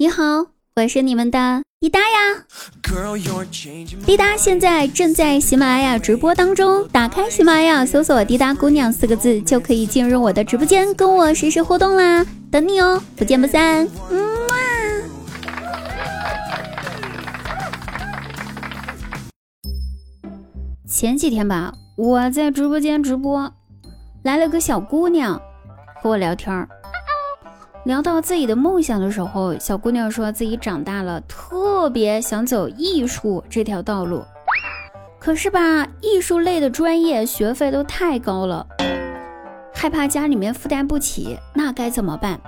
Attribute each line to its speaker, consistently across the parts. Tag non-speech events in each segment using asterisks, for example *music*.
Speaker 1: 你好，我是你们的滴答呀。滴答现在正在喜马拉雅直播当中，打开喜马拉雅搜索“滴答姑娘”四个字，就可以进入我的直播间，跟我实时互动啦，等你哦，不见不散。嗯嘛。前几天吧，我在直播间直播，来了个小姑娘和我聊天儿。聊到自己的梦想的时候，小姑娘说自己长大了，特别想走艺术这条道路。可是吧，艺术类的专业学费都太高了，害怕家里面负担不起，那该怎么办？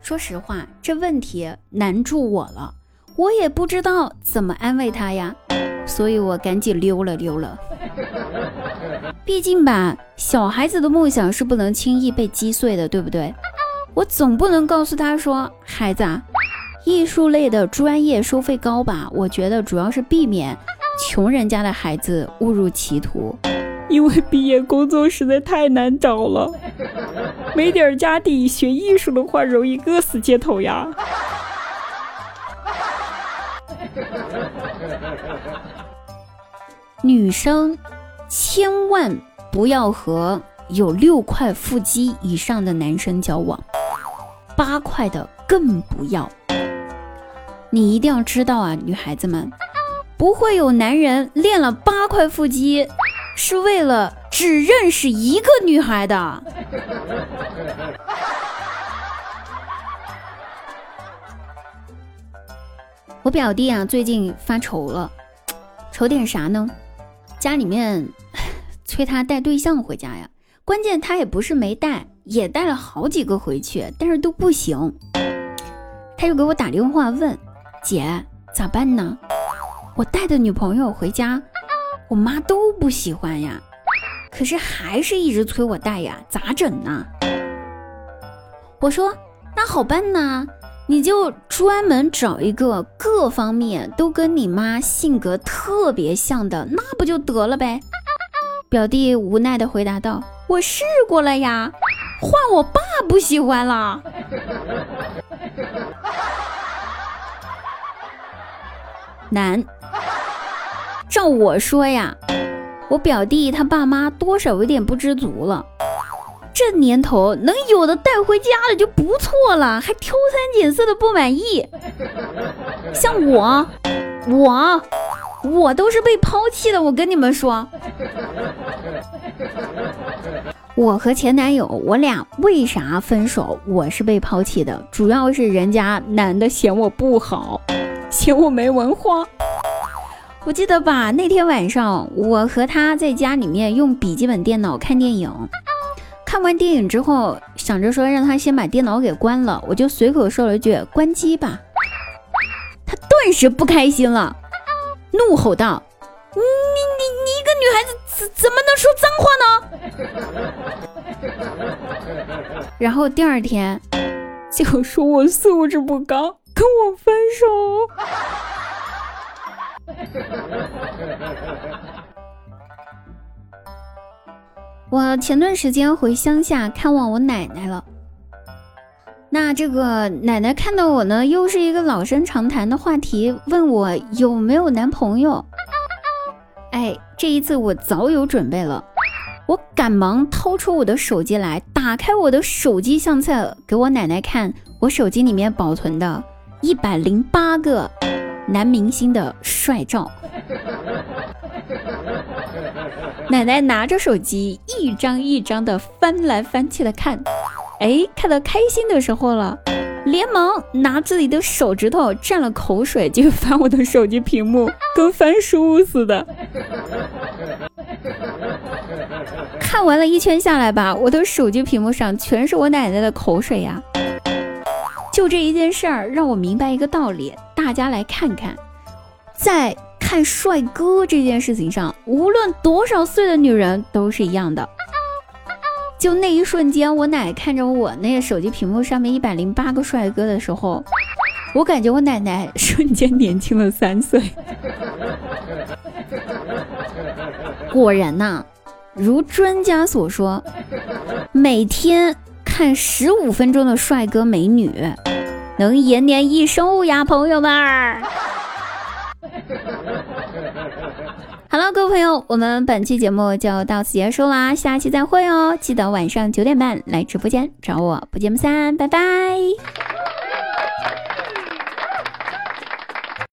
Speaker 1: 说实话，这问题难住我了，我也不知道怎么安慰她呀，所以我赶紧溜了溜了。毕竟吧，小孩子的梦想是不能轻易被击碎的，对不对？我总不能告诉他说：“孩子，啊，艺术类的专业收费高吧？我觉得主要是避免穷人家的孩子误入歧途，
Speaker 2: 因为毕业工作实在太难找了，没点家底学艺术的话，容易饿死街头呀。*laughs* ”
Speaker 1: 女生千万不要和有六块腹肌以上的男生交往。八块的更不要，你一定要知道啊，女孩子们，不会有男人练了八块腹肌，是为了只认识一个女孩的。*laughs* 我表弟啊，最近发愁了，愁点啥呢？家里面 *laughs* 催他带对象回家呀，关键他也不是没带。也带了好几个回去，但是都不行。他又给我打电话问：“姐，咋办呢？我带的女朋友回家，我妈都不喜欢呀，可是还是一直催我带呀，咋整呢？”我说：“那好办呐，你就专门找一个各方面都跟你妈性格特别像的，那不就得了呗？”表弟无奈的回答道：“我试过了呀。”换我爸不喜欢了，*laughs* 难。照我说呀，我表弟他爸妈多少有点不知足了。这年头能有的带回家的就不错了，还挑三拣四的不满意。像我，我，我都是被抛弃的。我跟你们说。我和前男友，我俩为啥分手？我是被抛弃的，主要是人家男的嫌我不好，*laughs* 嫌我没文化。我记得吧，那天晚上我和他在家里面用笔记本电脑看电影，看完电影之后，想着说让他先把电脑给关了，我就随口说了句“关机吧”，他顿时不开心了，怒吼道。你女孩子怎怎么能说脏话
Speaker 2: 呢？*laughs* 然后第二天就说我素质不高，跟我分手。*laughs*
Speaker 1: 我前段时间回乡下看望我奶奶了，那这个奶奶看到我呢，又是一个老生常谈的话题，问我有没有男朋友。哎，这一次我早有准备了，我赶忙掏出我的手机来，打开我的手机相册，给我奶奶看我手机里面保存的一百零八个男明星的帅照。*laughs* 奶奶拿着手机一张一张的翻来翻去的看，哎，看到开心的时候了。连忙拿自己的手指头蘸了口水，就翻我的手机屏幕，跟翻书似的。看完了一圈下来吧，我的手机屏幕上全是我奶奶的口水呀。就这一件事儿，让我明白一个道理：大家来看看，在看帅哥这件事情上，无论多少岁的女人都是一样的。就那一瞬间，我奶看着我那个手机屏幕上面一百零八个帅哥的时候，我感觉我奶奶瞬间年轻了三岁。果然呐，如专家所说，每天看十五分钟的帅哥美女，能延年益寿呀，朋友们。好了，各位朋友，我们本期节目就到此结束啦，下期再会哦！记得晚上九点半来直播间找我，不见不散，拜拜。